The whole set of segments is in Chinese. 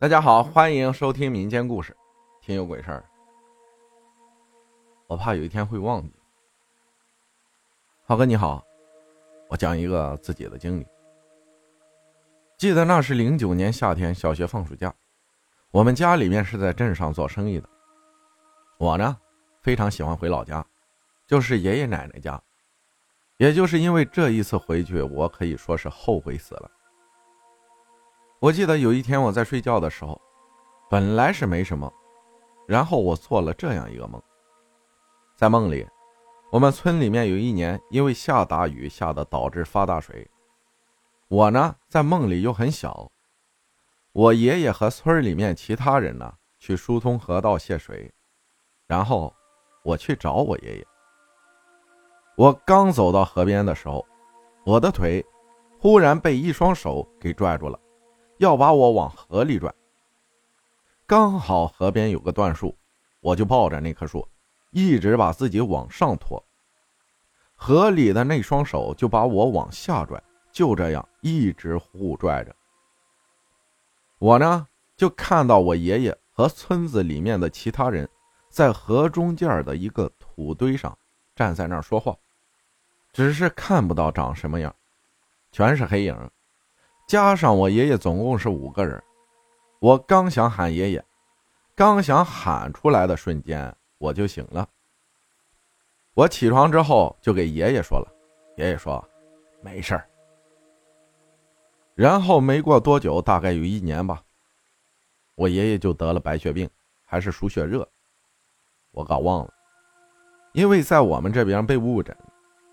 大家好，欢迎收听民间故事，听有鬼事儿。我怕有一天会忘记。浩哥你好，我讲一个自己的经历。记得那是零九年夏天，小学放暑假，我们家里面是在镇上做生意的。我呢，非常喜欢回老家，就是爷爷奶奶家。也就是因为这一次回去，我可以说是后悔死了。我记得有一天我在睡觉的时候，本来是没什么，然后我做了这样一个梦。在梦里，我们村里面有一年因为下大雨，下的导致发大水。我呢在梦里又很小，我爷爷和村里面其他人呢去疏通河道泄水，然后我去找我爷爷。我刚走到河边的时候，我的腿忽然被一双手给拽住了，要把我往河里拽。刚好河边有个断树，我就抱着那棵树，一直把自己往上拖。河里的那双手就把我往下拽，就这样一直互拽着。我呢，就看到我爷爷和村子里面的其他人在河中间的一个土堆上站在那儿说话。只是看不到长什么样，全是黑影，加上我爷爷总共是五个人。我刚想喊爷爷，刚想喊出来的瞬间，我就醒了。我起床之后就给爷爷说了，爷爷说没事儿。然后没过多久，大概有一年吧，我爷爷就得了白血病，还是输血热，我搞忘了，因为在我们这边被误诊。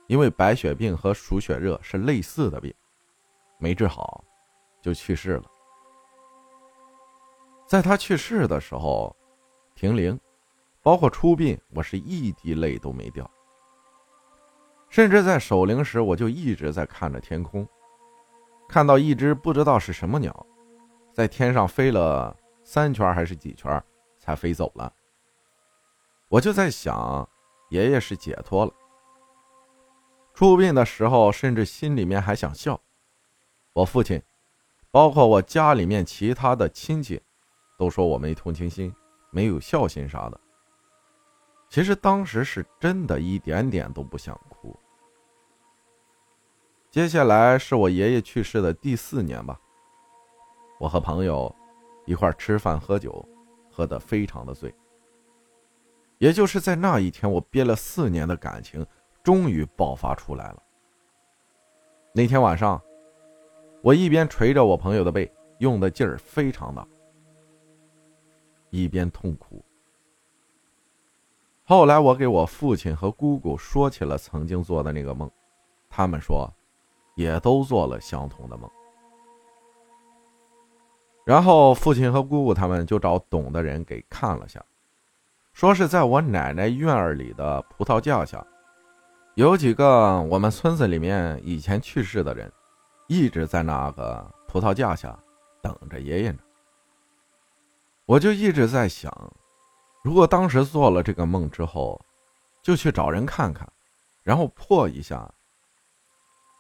因为白血病和输血热是类似的病，没治好，就去世了。在他去世的时候，停灵，包括出殡，我是一滴泪都没掉。甚至在守灵时，我就一直在看着天空，看到一只不知道是什么鸟，在天上飞了三圈还是几圈，才飞走了。我就在想，爷爷是解脱了。出殡的时候，甚至心里面还想笑。我父亲，包括我家里面其他的亲戚，都说我没同情心、没有孝心啥的。其实当时是真的一点点都不想哭。接下来是我爷爷去世的第四年吧，我和朋友一块吃饭喝酒，喝得非常的醉。也就是在那一天，我憋了四年的感情。终于爆发出来了。那天晚上，我一边捶着我朋友的背，用的劲儿非常大，一边痛哭。后来，我给我父亲和姑姑说起了曾经做的那个梦，他们说，也都做了相同的梦。然后，父亲和姑姑他们就找懂的人给看了下，说是在我奶奶院儿里的葡萄架下。有几个我们村子里面以前去世的人，一直在那个葡萄架下等着爷爷呢。我就一直在想，如果当时做了这个梦之后，就去找人看看，然后破一下，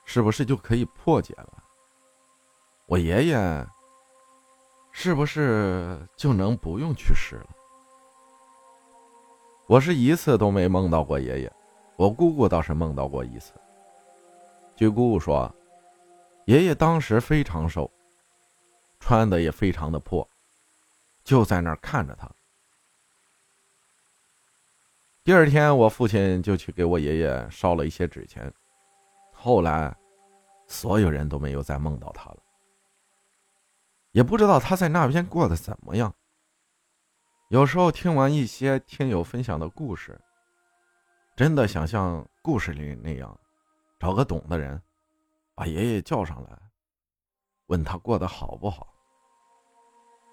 是不是就可以破解了？我爷爷是不是就能不用去世了？我是一次都没梦到过爷爷。我姑姑倒是梦到过一次。据姑姑说，爷爷当时非常瘦，穿的也非常的破，就在那儿看着他。第二天，我父亲就去给我爷爷烧了一些纸钱。后来，所有人都没有再梦到他了，也不知道他在那边过得怎么样。有时候听完一些听友分享的故事。真的想像故事里那样，找个懂的人，把爷爷叫上来，问他过得好不好，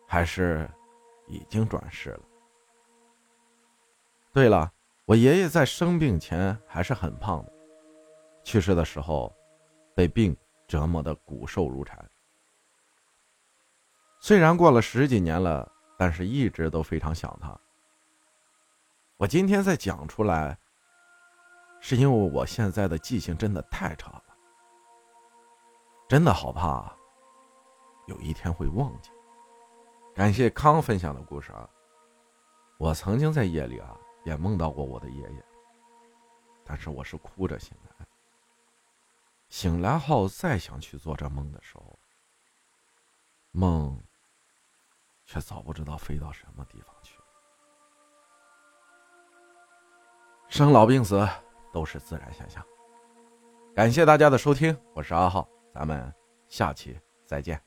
还是已经转世了。对了，我爷爷在生病前还是很胖的，去世的时候被病折磨的骨瘦如柴。虽然过了十几年了，但是一直都非常想他。我今天再讲出来。是因为我现在的记性真的太差，真的好怕，有一天会忘记。感谢康分享的故事啊！我曾经在夜里啊也梦到过我的爷爷，但是我是哭着醒来。醒来后再想去做这梦的时候，梦却早不知道飞到什么地方去了。生老病死都是自然现象。感谢大家的收听，我是阿浩，咱们下期再见。